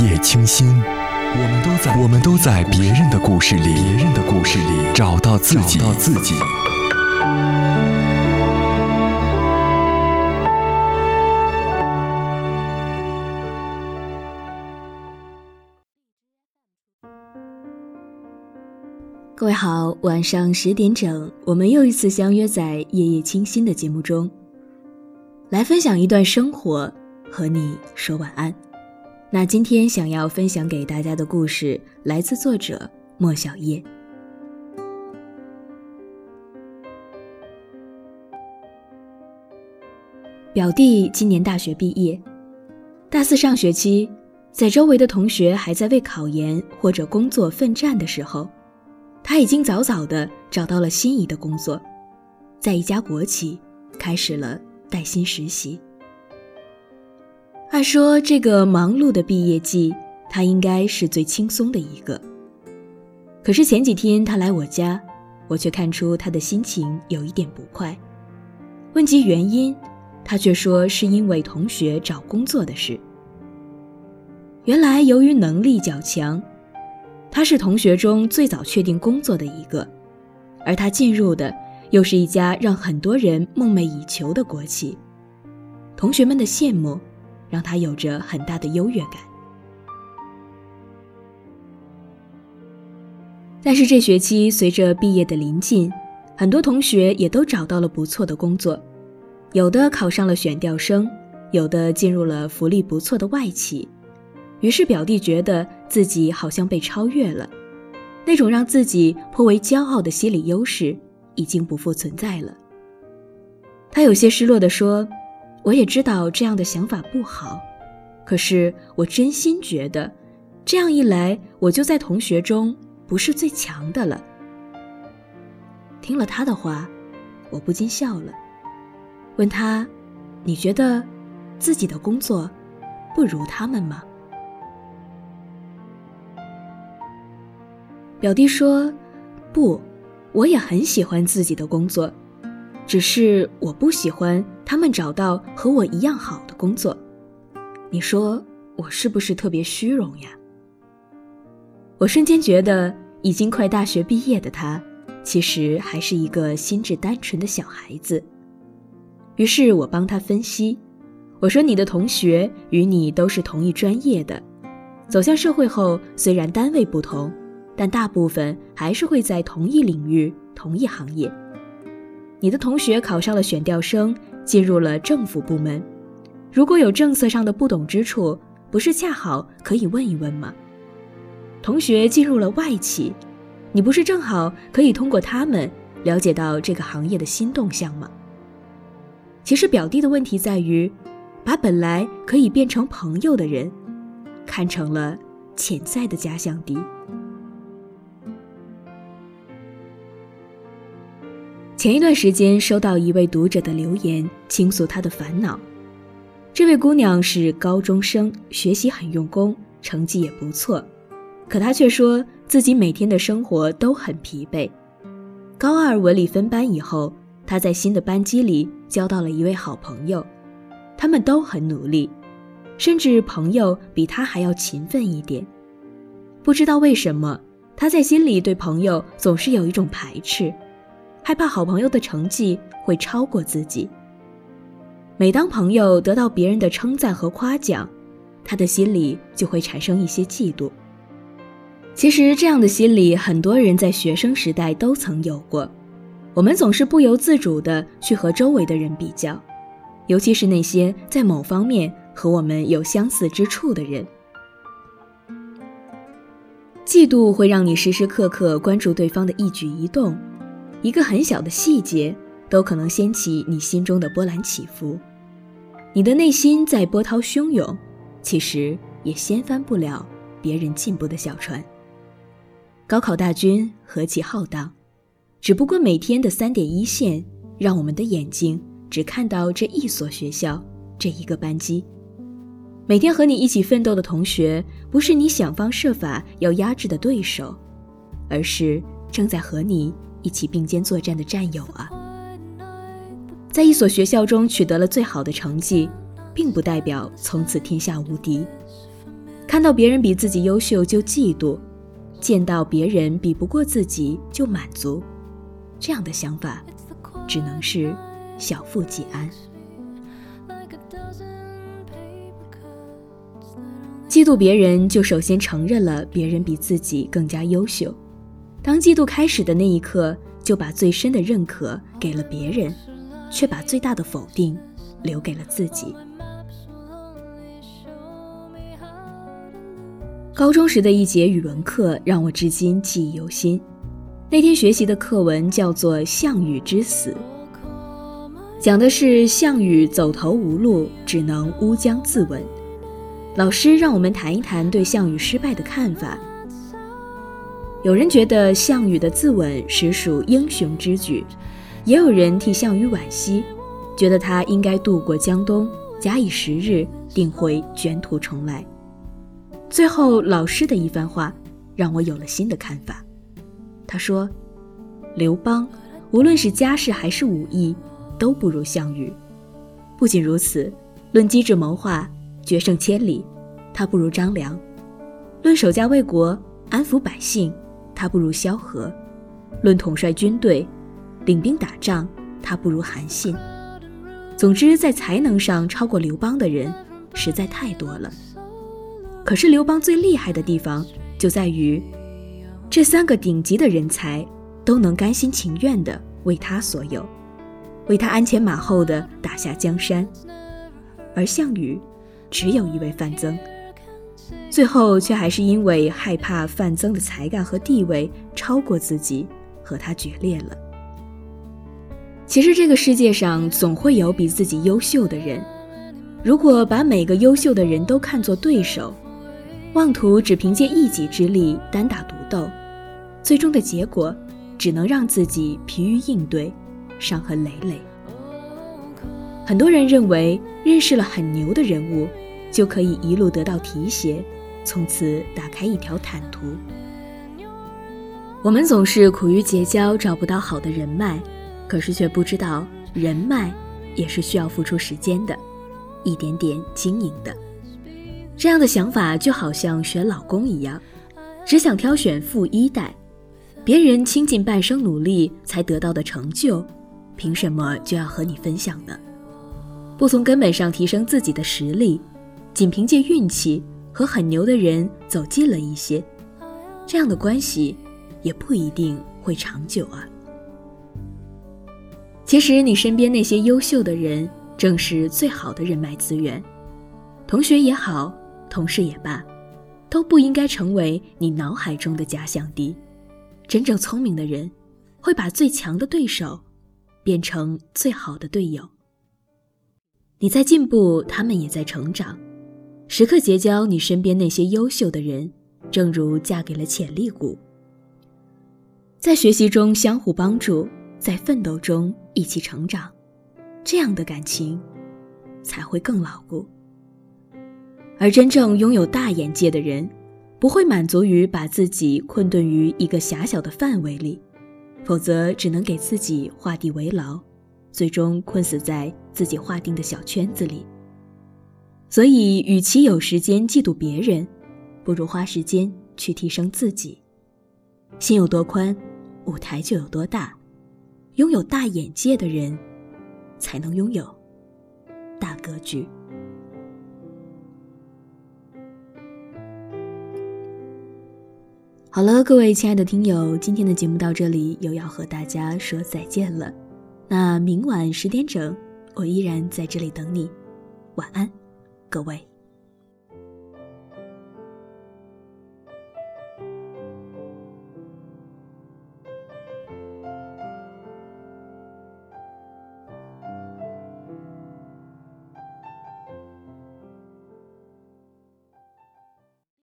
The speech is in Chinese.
夜清新，我们都在我们都在别人的故事里，别人的故事里找到自己，找到自己。各位好，晚上十点整，我们又一次相约在夜夜清新的节目中，来分享一段生活，和你说晚安。那今天想要分享给大家的故事，来自作者莫小叶。表弟今年大学毕业，大四上学期，在周围的同学还在为考研或者工作奋战的时候。他已经早早的找到了心仪的工作，在一家国企开始了带薪实习。按说这个忙碌的毕业季，他应该是最轻松的一个。可是前几天他来我家，我却看出他的心情有一点不快。问及原因，他却说是因为同学找工作的事。原来由于能力较强。他是同学中最早确定工作的一个，而他进入的又是一家让很多人梦寐以求的国企。同学们的羡慕，让他有着很大的优越感。但是这学期随着毕业的临近，很多同学也都找到了不错的工作，有的考上了选调生，有的进入了福利不错的外企。于是表弟觉得自己好像被超越了，那种让自己颇为骄傲的心理优势已经不复存在了。他有些失落地说：“我也知道这样的想法不好，可是我真心觉得，这样一来我就在同学中不是最强的了。”听了他的话，我不禁笑了，问他：“你觉得自己的工作不如他们吗？”表弟说：“不，我也很喜欢自己的工作，只是我不喜欢他们找到和我一样好的工作。你说我是不是特别虚荣呀？”我瞬间觉得，已经快大学毕业的他，其实还是一个心智单纯的小孩子。于是我帮他分析，我说：“你的同学与你都是同一专业的，走向社会后，虽然单位不同。”但大部分还是会在同一领域、同一行业。你的同学考上了选调生，进入了政府部门，如果有政策上的不懂之处，不是恰好可以问一问吗？同学进入了外企，你不是正好可以通过他们了解到这个行业的新动向吗？其实表弟的问题在于，把本来可以变成朋友的人，看成了潜在的假想敌。前一段时间收到一位读者的留言，倾诉她的烦恼。这位姑娘是高中生，学习很用功，成绩也不错，可她却说自己每天的生活都很疲惫。高二文理分班以后，她在新的班级里交到了一位好朋友，他们都很努力，甚至朋友比她还要勤奋一点。不知道为什么，她在心里对朋友总是有一种排斥。害怕好朋友的成绩会超过自己。每当朋友得到别人的称赞和夸奖，他的心里就会产生一些嫉妒。其实这样的心理，很多人在学生时代都曾有过。我们总是不由自主地去和周围的人比较，尤其是那些在某方面和我们有相似之处的人。嫉妒会让你时时刻刻关注对方的一举一动。一个很小的细节，都可能掀起你心中的波澜起伏。你的内心在波涛汹涌，其实也掀翻不了别人进步的小船。高考大军何其浩荡，只不过每天的三点一线，让我们的眼睛只看到这一所学校，这一个班级。每天和你一起奋斗的同学，不是你想方设法要压制的对手，而是正在和你。一起并肩作战的战友啊，在一所学校中取得了最好的成绩，并不代表从此天下无敌。看到别人比自己优秀就嫉妒，见到别人比不过自己就满足，这样的想法只能是小富即安。嫉妒别人，就首先承认了别人比自己更加优秀。当嫉妒开始的那一刻，就把最深的认可给了别人，却把最大的否定留给了自己。高中时的一节语文课让我至今记忆犹新。那天学习的课文叫做《项羽之死》，讲的是项羽走投无路，只能乌江自刎。老师让我们谈一谈对项羽失败的看法。有人觉得项羽的自刎实属英雄之举，也有人替项羽惋惜，觉得他应该渡过江东，假以时日，定会卷土重来。最后，老师的一番话让我有了新的看法。他说：“刘邦无论是家世还是武艺，都不如项羽。不仅如此，论机智谋划。”决胜千里，他不如张良；论守家卫国、安抚百姓，他不如萧何；论统帅军队、领兵打仗，他不如韩信。总之，在才能上超过刘邦的人实在太多了。可是，刘邦最厉害的地方就在于，这三个顶级的人才都能甘心情愿地为他所有，为他鞍前马后地打下江山，而项羽。只有一位范增，最后却还是因为害怕范增的才干和地位超过自己，和他决裂了。其实这个世界上总会有比自己优秀的人，如果把每个优秀的人都看作对手，妄图只凭借一己之力单打独斗，最终的结果只能让自己疲于应对，伤痕累累。很多人认为认识了很牛的人物。就可以一路得到提携，从此打开一条坦途。我们总是苦于结交找不到好的人脉，可是却不知道人脉也是需要付出时间的，一点点经营的。这样的想法就好像选老公一样，只想挑选富一代，别人倾尽半生努力才得到的成就，凭什么就要和你分享呢？不从根本上提升自己的实力。仅凭借运气和很牛的人走近了一些，这样的关系也不一定会长久啊。其实你身边那些优秀的人，正是最好的人脉资源。同学也好，同事也罢，都不应该成为你脑海中的假想敌。真正聪明的人，会把最强的对手变成最好的队友。你在进步，他们也在成长。时刻结交你身边那些优秀的人，正如嫁给了潜力股。在学习中相互帮助，在奋斗中一起成长，这样的感情才会更牢固。而真正拥有大眼界的人，不会满足于把自己困顿于一个狭小的范围里，否则只能给自己画地为牢，最终困死在自己划定的小圈子里。所以，与其有时间嫉妒别人，不如花时间去提升自己。心有多宽，舞台就有多大。拥有大眼界的人，才能拥有大格局。好了，各位亲爱的听友，今天的节目到这里又要和大家说再见了。那明晚十点整，我依然在这里等你。晚安。各位。